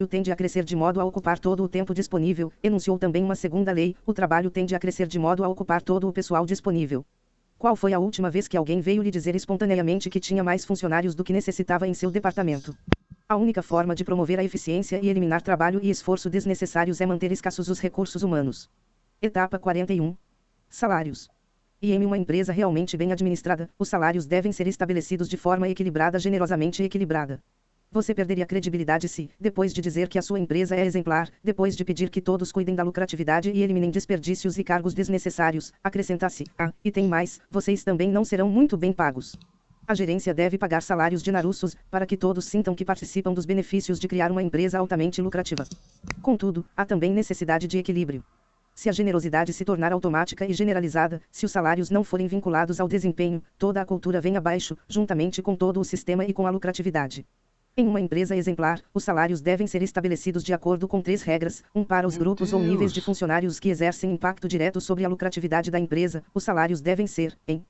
O tende a crescer de modo a ocupar todo o tempo disponível, enunciou também uma segunda lei, o trabalho tende a crescer de modo a ocupar todo o pessoal disponível. Qual foi a última vez que alguém veio lhe dizer espontaneamente que tinha mais funcionários do que necessitava em seu departamento? A única forma de promover a eficiência e eliminar trabalho e esforço desnecessários é manter escassos os recursos humanos. Etapa 41. Salários. E em uma empresa realmente bem administrada, os salários devem ser estabelecidos de forma equilibrada, generosamente equilibrada. Você perderia credibilidade se, depois de dizer que a sua empresa é exemplar, depois de pedir que todos cuidem da lucratividade e eliminem desperdícios e cargos desnecessários, acrescentasse: Ah, e tem mais, vocês também não serão muito bem pagos. A gerência deve pagar salários de narussos, para que todos sintam que participam dos benefícios de criar uma empresa altamente lucrativa. Contudo, há também necessidade de equilíbrio. Se a generosidade se tornar automática e generalizada, se os salários não forem vinculados ao desempenho, toda a cultura vem abaixo, juntamente com todo o sistema e com a lucratividade. Em uma empresa exemplar, os salários devem ser estabelecidos de acordo com três regras: um para os Meu grupos ou níveis de Deus. funcionários que exercem impacto direto sobre a lucratividade da empresa. Os salários devem ser, em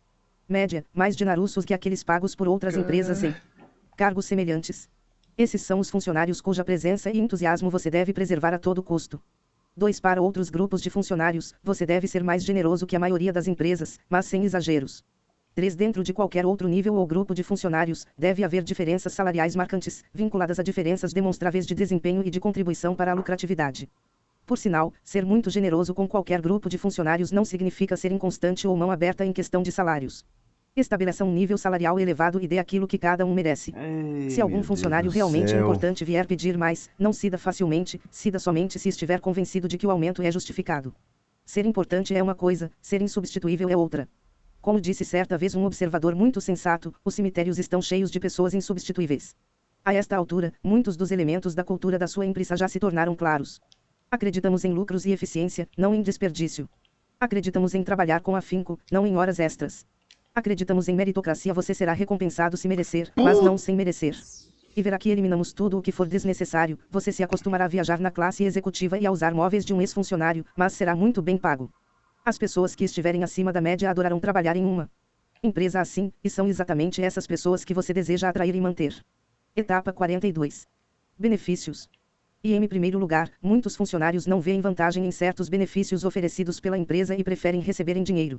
média, mais dinarussos que aqueles pagos por outras empresas em cargos semelhantes. Esses são os funcionários cuja presença e entusiasmo você deve preservar a todo custo. 2. Para outros grupos de funcionários, você deve ser mais generoso que a maioria das empresas, mas sem exageros. 3. Dentro de qualquer outro nível ou grupo de funcionários, deve haver diferenças salariais marcantes, vinculadas a diferenças demonstráveis de desempenho e de contribuição para a lucratividade. Por sinal, ser muito generoso com qualquer grupo de funcionários não significa ser inconstante ou mão aberta em questão de salários. Estabeleça um nível salarial elevado e dê aquilo que cada um merece. Ei, Se algum funcionário realmente céu. importante vier pedir mais, não cida facilmente, cida somente se estiver convencido de que o aumento é justificado. Ser importante é uma coisa, ser insubstituível é outra. Como disse certa vez um observador muito sensato, os cemitérios estão cheios de pessoas insubstituíveis. A esta altura, muitos dos elementos da cultura da sua empresa já se tornaram claros. Acreditamos em lucros e eficiência, não em desperdício. Acreditamos em trabalhar com afinco, não em horas extras. Acreditamos em meritocracia, você será recompensado se merecer, mas não sem merecer. E verá que eliminamos tudo o que for desnecessário, você se acostumará a viajar na classe executiva e a usar móveis de um ex-funcionário, mas será muito bem pago. As pessoas que estiverem acima da média adorarão trabalhar em uma empresa assim, e são exatamente essas pessoas que você deseja atrair e manter. Etapa 42. Benefícios. E em primeiro lugar, muitos funcionários não veem vantagem em certos benefícios oferecidos pela empresa e preferem receber em dinheiro.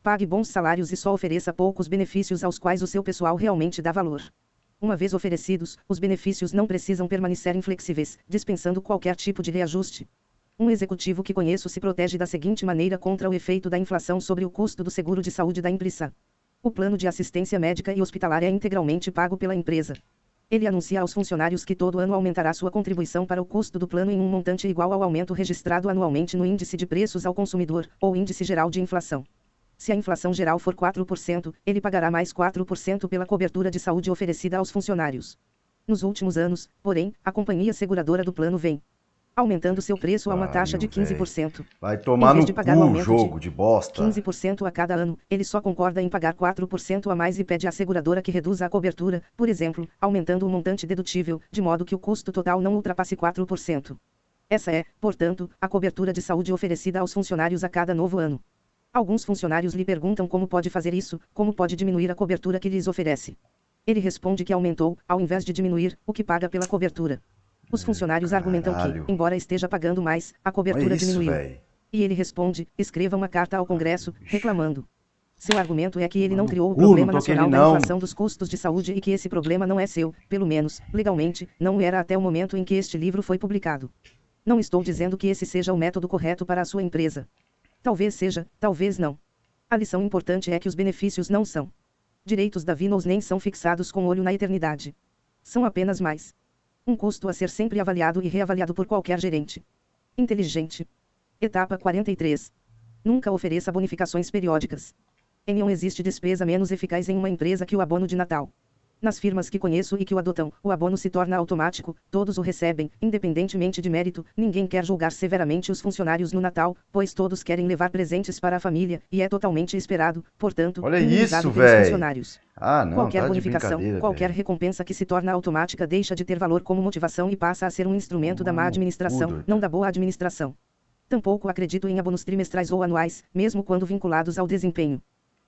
Pague bons salários e só ofereça poucos benefícios aos quais o seu pessoal realmente dá valor. Uma vez oferecidos, os benefícios não precisam permanecer inflexíveis, dispensando qualquer tipo de reajuste. Um executivo que conheço se protege da seguinte maneira contra o efeito da inflação sobre o custo do seguro de saúde da empresa. O plano de assistência médica e hospitalar é integralmente pago pela empresa. Ele anuncia aos funcionários que todo ano aumentará sua contribuição para o custo do plano em um montante igual ao aumento registrado anualmente no índice de preços ao consumidor, ou índice geral de inflação. Se a inflação geral for 4%, ele pagará mais 4% pela cobertura de saúde oferecida aos funcionários. Nos últimos anos, porém, a companhia seguradora do plano vem aumentando seu preço a uma taxa de Pariu, 15%. Vai tomar no de pagar um cu, de jogo de bosta. 15% a cada ano, ele só concorda em pagar 4% a mais e pede à seguradora que reduza a cobertura, por exemplo, aumentando o montante dedutível, de modo que o custo total não ultrapasse 4%. Essa é, portanto, a cobertura de saúde oferecida aos funcionários a cada novo ano. Alguns funcionários lhe perguntam como pode fazer isso, como pode diminuir a cobertura que lhes oferece. Ele responde que aumentou, ao invés de diminuir, o que paga pela cobertura. Os funcionários argumentam caralho. que, embora esteja pagando mais, a cobertura isso, diminuiu. velho. E ele responde: escreva uma carta ao Congresso, reclamando. Seu argumento é que ele não criou o problema toque nacional da inflação dos custos de saúde e que esse problema não é seu, pelo menos, legalmente, não era até o momento em que este livro foi publicado. Não estou dizendo que esse seja o método correto para a sua empresa. Talvez seja, talvez não. A lição importante é que os benefícios não são direitos da Vinos nem são fixados com olho na eternidade. São apenas mais um custo a ser sempre avaliado e reavaliado por qualquer gerente. Inteligente. Etapa 43. Nunca ofereça bonificações periódicas. Em não existe despesa menos eficaz em uma empresa que o abono de Natal. Nas firmas que conheço e que o adotam, o abono se torna automático, todos o recebem, independentemente de mérito, ninguém quer julgar severamente os funcionários no Natal, pois todos querem levar presentes para a família, e é totalmente esperado, portanto, Olha isso, pelos funcionários. Ah, não, qualquer tá bonificação, qualquer velho. recompensa que se torna automática deixa de ter valor como motivação e passa a ser um instrumento da má Mano, administração, tudo. não da boa administração. Tampouco acredito em abonos trimestrais ou anuais, mesmo quando vinculados ao desempenho.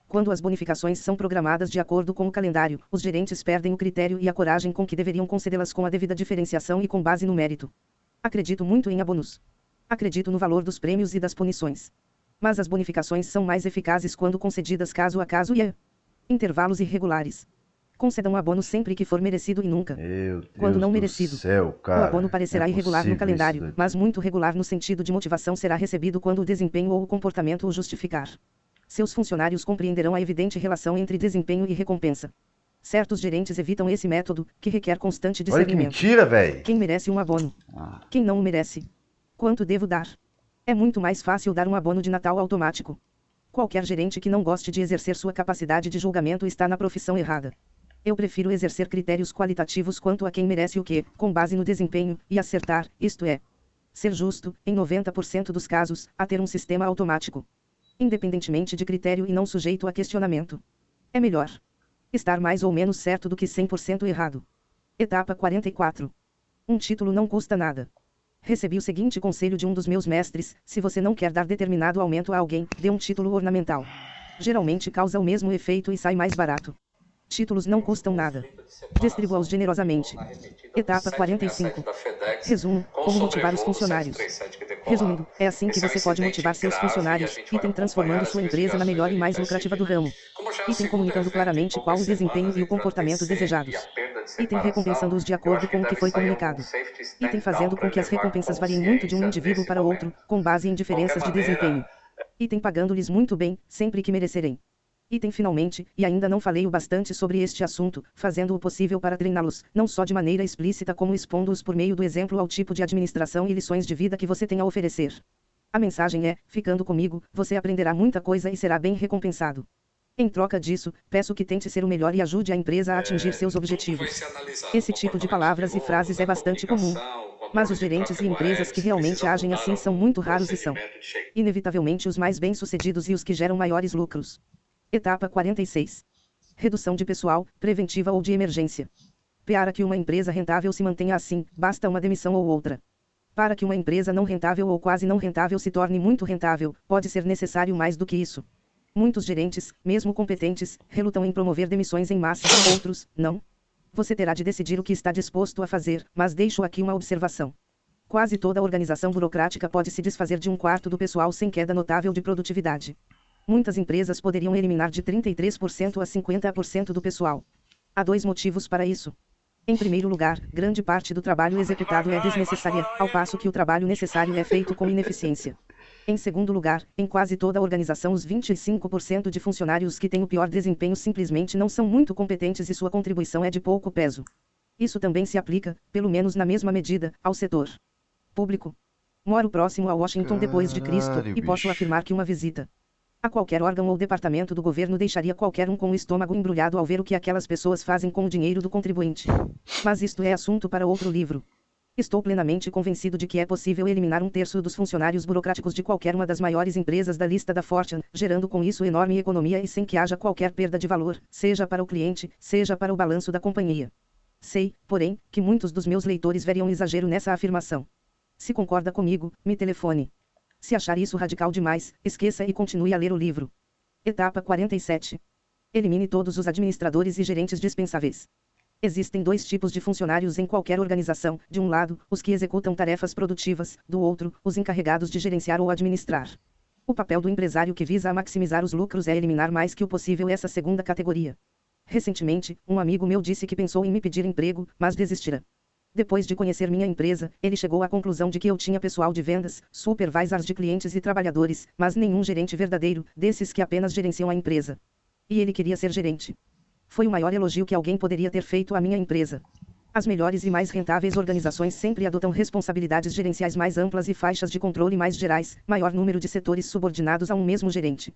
Quando as bonificações são programadas de acordo com o calendário, os gerentes perdem o critério e a coragem com que deveriam concedê-las com a devida diferenciação e com base no mérito. Acredito muito em abonos. Acredito no valor dos prêmios e das punições. Mas as bonificações são mais eficazes quando concedidas caso a caso e a intervalos irregulares. Concedam abono sempre que for merecido e nunca. quando não merecido. Céu, cara, o abono parecerá é irregular no calendário, mas muito regular no sentido de motivação será recebido quando o desempenho ou o comportamento o justificar. Seus funcionários compreenderão a evidente relação entre desempenho e recompensa. Certos gerentes evitam esse método, que requer constante Olha que discernimento. mentira, velho. Quem merece um abono? Ah, Quem não o merece? Quanto devo dar? É muito mais fácil dar um abono de Natal automático. Qualquer gerente que não goste de exercer sua capacidade de julgamento está na profissão errada. Eu prefiro exercer critérios qualitativos quanto a quem merece o que, com base no desempenho, e acertar, isto é, ser justo, em 90% dos casos, a ter um sistema automático. Independentemente de critério e não sujeito a questionamento. É melhor estar mais ou menos certo do que 100% errado. Etapa 44. Um título não custa nada. Recebi o seguinte conselho de um dos meus mestres: se você não quer dar determinado aumento a alguém, dê um título ornamental. Geralmente causa o mesmo efeito e sai mais barato. Títulos não custam nada. Distribua-os generosamente. Etapa 45. Resumo: como motivar os funcionários. Resumindo, é assim que você pode motivar seus funcionários, item transformando sua empresa na melhor e mais lucrativa do ramo. Item comunicando claramente qual o desempenho e o comportamento desejados. Item recompensando-os de acordo com o que foi comunicado. Item fazendo com que as recompensas variem muito de um indivíduo para outro, com base em diferenças de desempenho. Item pagando-lhes muito bem, sempre que merecerem. Item finalmente, e ainda não falei o bastante sobre este assunto, fazendo o possível para treiná-los, não só de maneira explícita como expondo-os por meio do exemplo ao tipo de administração e lições de vida que você tem a oferecer. A mensagem é: ficando comigo, você aprenderá muita coisa e será bem recompensado. Em troca disso, peço que tente ser o melhor e ajude a empresa a atingir seus objetivos. Esse tipo de palavras e frases é bastante comum. Mas os gerentes e empresas que realmente agem assim são muito raros e são, inevitavelmente, os mais bem-sucedidos e os que geram maiores lucros. Etapa 46. Redução de pessoal, preventiva ou de emergência. Para que uma empresa rentável se mantenha assim, basta uma demissão ou outra. Para que uma empresa não rentável ou quase não rentável se torne muito rentável, pode ser necessário mais do que isso. Muitos gerentes, mesmo competentes, relutam em promover demissões em massa, outros, não. Você terá de decidir o que está disposto a fazer, mas deixo aqui uma observação. Quase toda organização burocrática pode se desfazer de um quarto do pessoal sem queda notável de produtividade. Muitas empresas poderiam eliminar de 33% a 50% do pessoal. Há dois motivos para isso. Em primeiro lugar, grande parte do trabalho executado é desnecessária, ao passo que o trabalho necessário é feito com ineficiência. Em segundo lugar, em quase toda a organização, os 25% de funcionários que têm o pior desempenho simplesmente não são muito competentes e sua contribuição é de pouco peso. Isso também se aplica, pelo menos na mesma medida, ao setor público. Moro próximo a Washington depois de Cristo, e posso afirmar que uma visita a qualquer órgão ou departamento do governo deixaria qualquer um com o estômago embrulhado ao ver o que aquelas pessoas fazem com o dinheiro do contribuinte. Mas isto é assunto para outro livro. Estou plenamente convencido de que é possível eliminar um terço dos funcionários burocráticos de qualquer uma das maiores empresas da lista da Fortune, gerando com isso enorme economia e sem que haja qualquer perda de valor, seja para o cliente, seja para o balanço da companhia. Sei, porém, que muitos dos meus leitores veriam exagero nessa afirmação. Se concorda comigo, me telefone. Se achar isso radical demais, esqueça e continue a ler o livro. Etapa 47. Elimine todos os administradores e gerentes dispensáveis. Existem dois tipos de funcionários em qualquer organização: de um lado, os que executam tarefas produtivas, do outro, os encarregados de gerenciar ou administrar. O papel do empresário que visa a maximizar os lucros é eliminar mais que o possível essa segunda categoria. Recentemente, um amigo meu disse que pensou em me pedir emprego, mas desistirá. Depois de conhecer minha empresa, ele chegou à conclusão de que eu tinha pessoal de vendas, supervisors de clientes e trabalhadores, mas nenhum gerente verdadeiro, desses que apenas gerenciam a empresa. E ele queria ser gerente. Foi o maior elogio que alguém poderia ter feito à minha empresa. As melhores e mais rentáveis organizações sempre adotam responsabilidades gerenciais mais amplas e faixas de controle mais gerais, maior número de setores subordinados a um mesmo gerente.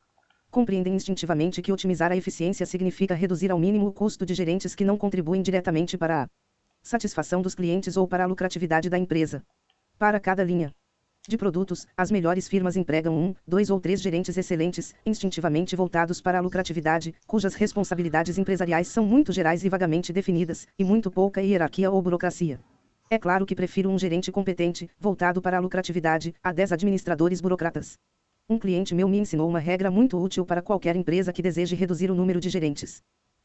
Compreendem instintivamente que otimizar a eficiência significa reduzir ao mínimo o custo de gerentes que não contribuem diretamente para a satisfação dos clientes ou para a lucratividade da empresa. Para cada linha de produtos, as melhores firmas empregam um, dois ou três gerentes excelentes, instintivamente voltados para a lucratividade, cujas responsabilidades empresariais são muito gerais e vagamente definidas, e muito pouca hierarquia ou burocracia. É claro que prefiro um gerente competente, voltado para a lucratividade, a dez administradores burocratas. Um cliente meu me ensinou uma regra muito útil para qualquer empresa que deseje reduzir o número de gerentes.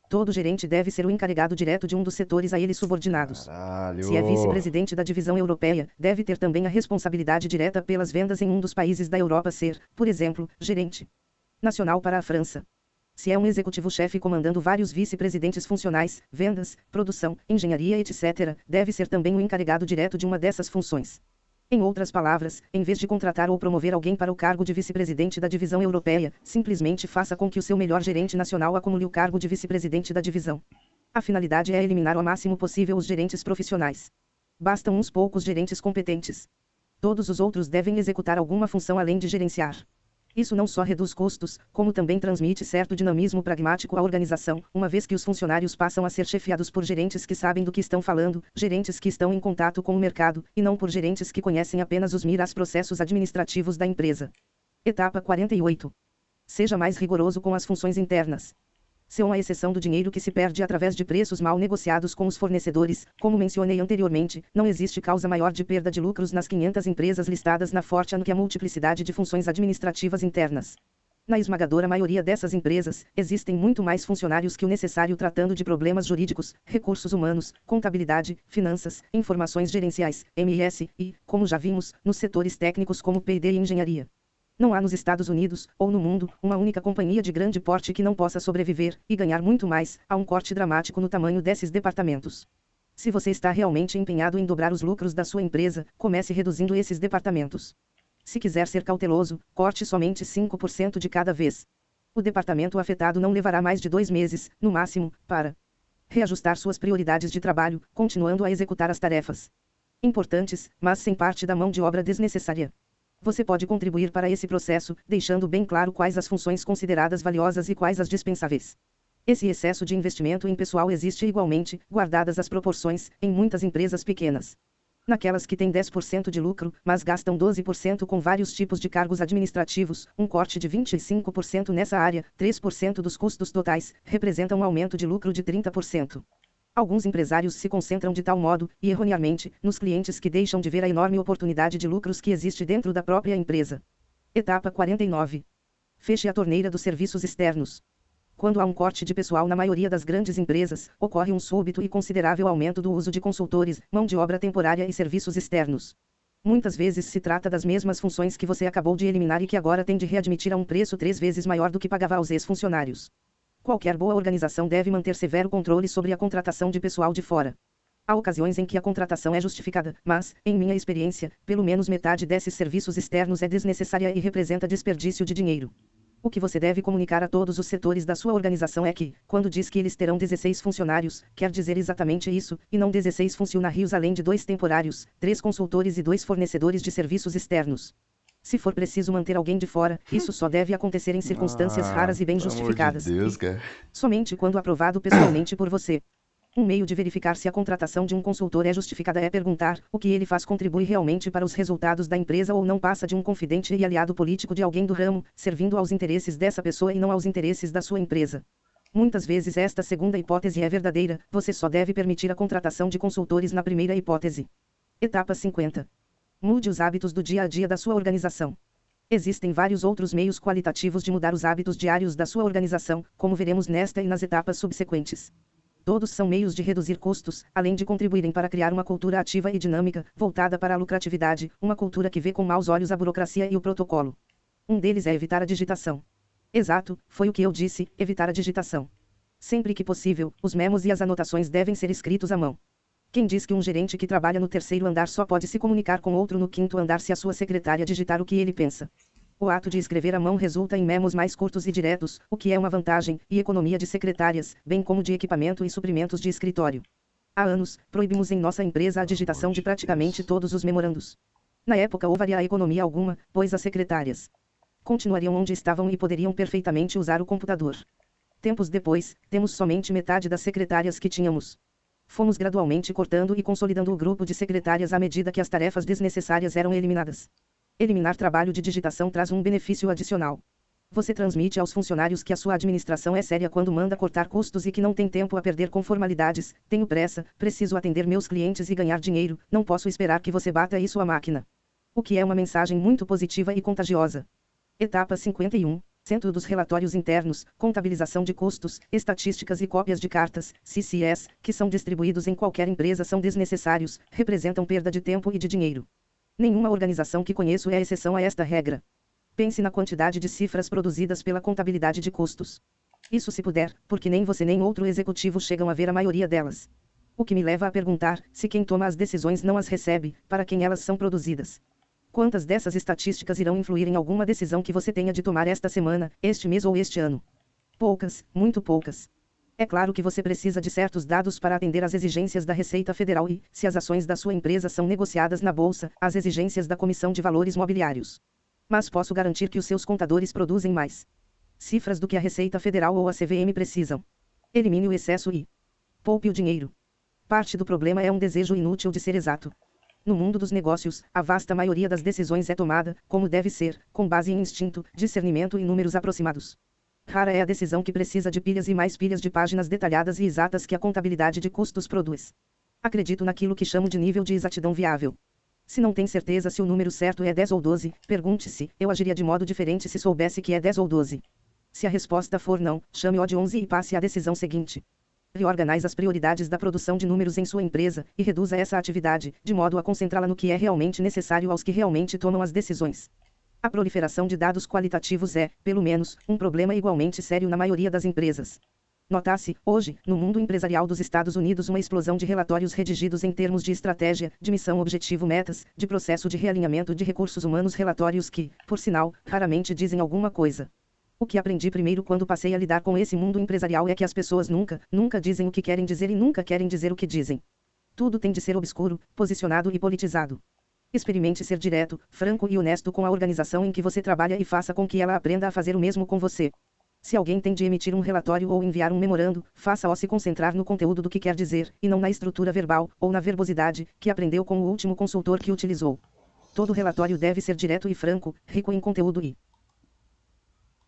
Todo gerente deve ser o encarregado direto de um dos setores a ele subordinados. Caralho. Se é vice-presidente da divisão europeia, deve ter também a responsabilidade direta pelas vendas em um dos países da Europa ser, por exemplo, gerente nacional para a França. Se é um executivo-chefe comandando vários vice-presidentes funcionais, vendas, produção, engenharia, etc., deve ser também o encarregado direto de uma dessas funções. Em outras palavras, em vez de contratar ou promover alguém para o cargo de vice-presidente da divisão europeia, simplesmente faça com que o seu melhor gerente nacional acumule o cargo de vice-presidente da divisão. A finalidade é eliminar ao máximo possível os gerentes profissionais. Bastam uns poucos gerentes competentes. Todos os outros devem executar alguma função além de gerenciar. Isso não só reduz custos, como também transmite certo dinamismo pragmático à organização, uma vez que os funcionários passam a ser chefiados por gerentes que sabem do que estão falando, gerentes que estão em contato com o mercado, e não por gerentes que conhecem apenas os miras processos administrativos da empresa. Etapa 48. Seja mais rigoroso com as funções internas são a exceção do dinheiro que se perde através de preços mal negociados com os fornecedores. Como mencionei anteriormente, não existe causa maior de perda de lucros nas 500 empresas listadas na Fortune que a multiplicidade de funções administrativas internas. Na esmagadora maioria dessas empresas, existem muito mais funcionários que o necessário tratando de problemas jurídicos, recursos humanos, contabilidade, finanças, informações gerenciais, MS e, como já vimos, nos setores técnicos como P&D e engenharia. Não há nos Estados Unidos, ou no mundo, uma única companhia de grande porte que não possa sobreviver e ganhar muito mais, a um corte dramático no tamanho desses departamentos. Se você está realmente empenhado em dobrar os lucros da sua empresa, comece reduzindo esses departamentos. Se quiser ser cauteloso, corte somente 5% de cada vez. O departamento afetado não levará mais de dois meses, no máximo, para reajustar suas prioridades de trabalho, continuando a executar as tarefas importantes, mas sem parte da mão de obra desnecessária. Você pode contribuir para esse processo, deixando bem claro quais as funções consideradas valiosas e quais as dispensáveis. Esse excesso de investimento em pessoal existe igualmente, guardadas as proporções, em muitas empresas pequenas. Naquelas que têm 10% de lucro, mas gastam 12% com vários tipos de cargos administrativos, um corte de 25% nessa área, 3% dos custos totais, representa um aumento de lucro de 30%. Alguns empresários se concentram de tal modo, e erroneamente, nos clientes que deixam de ver a enorme oportunidade de lucros que existe dentro da própria empresa. Etapa 49. Feche a torneira dos serviços externos. Quando há um corte de pessoal na maioria das grandes empresas, ocorre um súbito e considerável aumento do uso de consultores, mão de obra temporária e serviços externos. Muitas vezes se trata das mesmas funções que você acabou de eliminar e que agora tem de readmitir a um preço três vezes maior do que pagava aos ex-funcionários. Qualquer boa organização deve manter severo controle sobre a contratação de pessoal de fora. Há ocasiões em que a contratação é justificada, mas, em minha experiência, pelo menos metade desses serviços externos é desnecessária e representa desperdício de dinheiro. O que você deve comunicar a todos os setores da sua organização é que, quando diz que eles terão 16 funcionários, quer dizer exatamente isso, e não 16 funcionários além de dois temporários, três consultores e dois fornecedores de serviços externos. Se for preciso manter alguém de fora, isso só deve acontecer em circunstâncias Ah, raras e bem amor de justificadas. Deus, e somente quando aprovado pessoalmente por você. Um meio de verificar se a contratação de um consultor é justificada é perguntar o que ele faz contribui realmente para os resultados da empresa ou não passa de um confidente e aliado político de alguém do ramo, servindo aos interesses dessa pessoa e não aos interesses da sua empresa. Muitas vezes esta segunda hipótese é verdadeira, você só deve permitir a contratação de consultores na primeira hipótese. Etapa 50. Mude os hábitos do dia a dia da sua organização. Existem vários outros meios qualitativos de mudar os hábitos diários da sua organização, como veremos nesta e nas etapas subsequentes. Todos são meios de reduzir custos, além de contribuírem para criar uma cultura ativa e dinâmica, voltada para a lucratividade, uma cultura que vê com maus olhos a burocracia e o protocolo. Um deles é evitar a digitação. Exato, foi o que eu disse, evitar a digitação. Sempre que possível, os memos e as anotações devem ser escritos à mão. Quem diz que um gerente que trabalha no terceiro andar só pode se comunicar com outro no quinto andar se a sua secretária digitar o que ele pensa? O ato de escrever à mão resulta em memos mais curtos e diretos, o que é uma vantagem, e economia de secretárias, bem como de equipamento e suprimentos de escritório. Há anos, proibimos em nossa empresa a digitação de praticamente todos os memorandos. Na época houve a economia alguma, pois as secretárias continuariam onde estavam e poderiam perfeitamente usar o computador. Tempos depois, temos somente metade das secretárias que tínhamos. Fomos gradualmente cortando e consolidando o grupo de secretárias à medida que as tarefas desnecessárias eram eliminadas. Eliminar trabalho de digitação traz um benefício adicional. Você transmite aos funcionários que a sua administração é séria quando manda cortar custos e que não tem tempo a perder com formalidades. Tenho pressa, preciso atender meus clientes e ganhar dinheiro, não posso esperar que você bata isso à máquina. O que é uma mensagem muito positiva e contagiosa. Etapa 51. Centro dos Relatórios Internos, Contabilização de Custos, Estatísticas e Cópias de Cartas, CCS, que são distribuídos em qualquer empresa são desnecessários, representam perda de tempo e de dinheiro. Nenhuma organização que conheço é exceção a esta regra. Pense na quantidade de cifras produzidas pela contabilidade de custos. Isso se puder, porque nem você nem outro executivo chegam a ver a maioria delas. O que me leva a perguntar se quem toma as decisões não as recebe, para quem elas são produzidas. Quantas dessas estatísticas irão influir em alguma decisão que você tenha de tomar esta semana, este mês ou este ano? Poucas, muito poucas. É claro que você precisa de certos dados para atender às exigências da Receita Federal e, se as ações da sua empresa são negociadas na bolsa, às exigências da Comissão de Valores Mobiliários. Mas posso garantir que os seus contadores produzem mais cifras do que a Receita Federal ou a CVM precisam. Elimine o excesso e poupe o dinheiro. Parte do problema é um desejo inútil de ser exato. No mundo dos negócios, a vasta maioria das decisões é tomada, como deve ser, com base em instinto, discernimento e números aproximados. Rara é a decisão que precisa de pilhas e mais pilhas de páginas detalhadas e exatas que a contabilidade de custos produz. Acredito naquilo que chamo de nível de exatidão viável. Se não tem certeza se o número certo é 10 ou 12, pergunte-se: eu agiria de modo diferente se soubesse que é 10 ou 12? Se a resposta for não, chame-o de 11 e passe à decisão seguinte reorganize as prioridades da produção de números em sua empresa e reduza essa atividade, de modo a concentrá-la no que é realmente necessário aos que realmente tomam as decisões. A proliferação de dados qualitativos é, pelo menos, um problema igualmente sério na maioria das empresas. Nota-se, hoje, no mundo empresarial dos Estados Unidos, uma explosão de relatórios redigidos em termos de estratégia, de missão, objetivo, metas, de processo de realinhamento de recursos humanos, relatórios que, por sinal, raramente dizem alguma coisa. O que aprendi primeiro quando passei a lidar com esse mundo empresarial é que as pessoas nunca, nunca dizem o que querem dizer e nunca querem dizer o que dizem. Tudo tem de ser obscuro, posicionado e politizado. Experimente ser direto, franco e honesto com a organização em que você trabalha e faça com que ela aprenda a fazer o mesmo com você. Se alguém tem de emitir um relatório ou enviar um memorando, faça-o se concentrar no conteúdo do que quer dizer, e não na estrutura verbal, ou na verbosidade, que aprendeu com o último consultor que utilizou. Todo relatório deve ser direto e franco, rico em conteúdo e